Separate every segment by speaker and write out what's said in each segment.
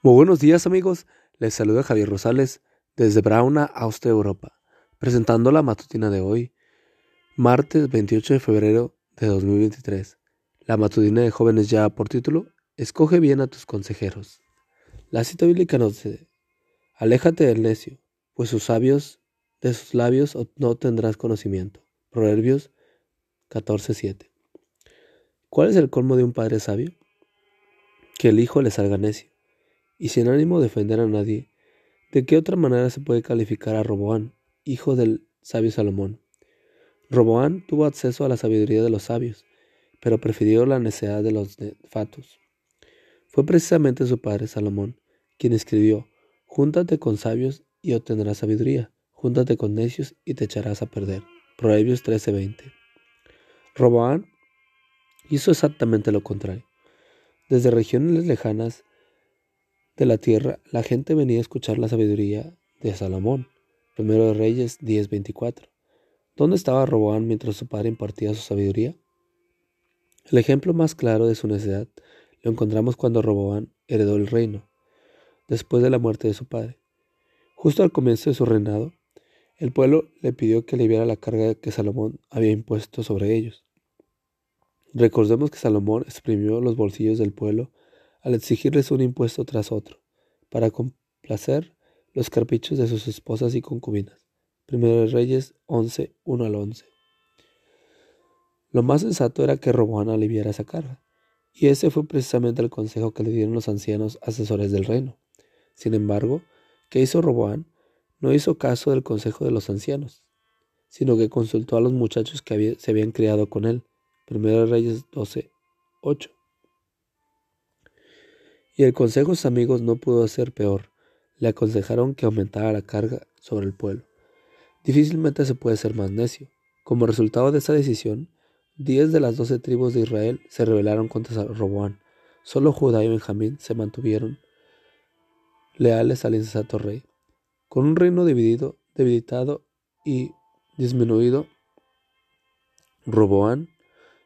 Speaker 1: Muy buenos días amigos, les saluda Javier Rosales desde Brauna, Austria, Europa, presentando la matutina de hoy, martes 28 de febrero de 2023. La matutina de jóvenes ya por título, Escoge bien a tus consejeros. La cita bíblica nos dice, Aléjate del necio, pues sus sabios, de sus labios no tendrás conocimiento. Proverbios 14:7. ¿Cuál es el colmo de un padre sabio? Que el hijo le salga necio y sin ánimo de ofender a nadie, ¿de qué otra manera se puede calificar a Roboán, hijo del sabio Salomón? Roboán tuvo acceso a la sabiduría de los sabios, pero prefirió la necedad de los nefatos. Fue precisamente su padre Salomón quien escribió, Júntate con sabios y obtendrás sabiduría, júntate con necios y te echarás a perder. Proverbios 13:20. Roboán hizo exactamente lo contrario. Desde regiones lejanas de la tierra, la gente venía a escuchar la sabiduría de Salomón. Primero de Reyes 10:24. ¿Dónde estaba Roboán mientras su padre impartía su sabiduría? El ejemplo más claro de su necedad lo encontramos cuando Roboán heredó el reino, después de la muerte de su padre. Justo al comienzo de su reinado, el pueblo le pidió que aliviara la carga que Salomón había impuesto sobre ellos. Recordemos que Salomón exprimió los bolsillos del pueblo al exigirles un impuesto tras otro, para complacer los carpichos de sus esposas y concubinas. Primero de Reyes 11, 1 al 11. Lo más sensato era que Roboán aliviara esa carga, y ese fue precisamente el consejo que le dieron los ancianos asesores del reino. Sin embargo, ¿qué hizo Roboán? No hizo caso del consejo de los ancianos, sino que consultó a los muchachos que se habían criado con él. Primero de Reyes 12, 8. Y el consejo de sus amigos no pudo ser peor. Le aconsejaron que aumentara la carga sobre el pueblo. Difícilmente se puede ser más necio. Como resultado de esa decisión, diez de las doce tribus de Israel se rebelaron contra Roboán. Solo Judá y Benjamín se mantuvieron leales al insensato rey. Con un reino dividido, debilitado y disminuido, Roboán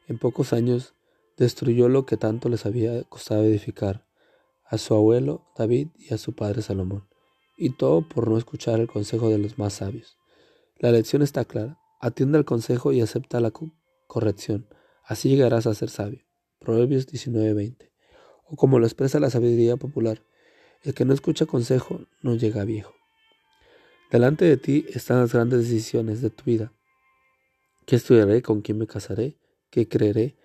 Speaker 1: en pocos años destruyó lo que tanto les había costado edificar a su abuelo David y a su padre Salomón, y todo por no escuchar el consejo de los más sabios. La lección está clara, atiende al consejo y acepta la corrección, así llegarás a ser sabio. Proverbios 19:20. O como lo expresa la sabiduría popular, el que no escucha consejo no llega viejo. Delante de ti están las grandes decisiones de tu vida. ¿Qué estudiaré? ¿Con quién me casaré? ¿Qué creeré?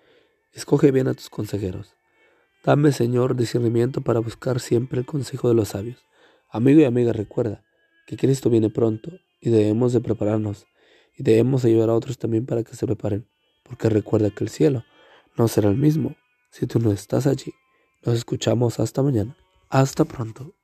Speaker 1: Escoge bien a tus consejeros. Dame, Señor, discernimiento para buscar siempre el consejo de los sabios. Amigo y amiga, recuerda que Cristo viene pronto y debemos de prepararnos y debemos ayudar a otros también para que se preparen, porque recuerda que el cielo no será el mismo si tú no estás allí. Nos escuchamos hasta mañana. Hasta pronto.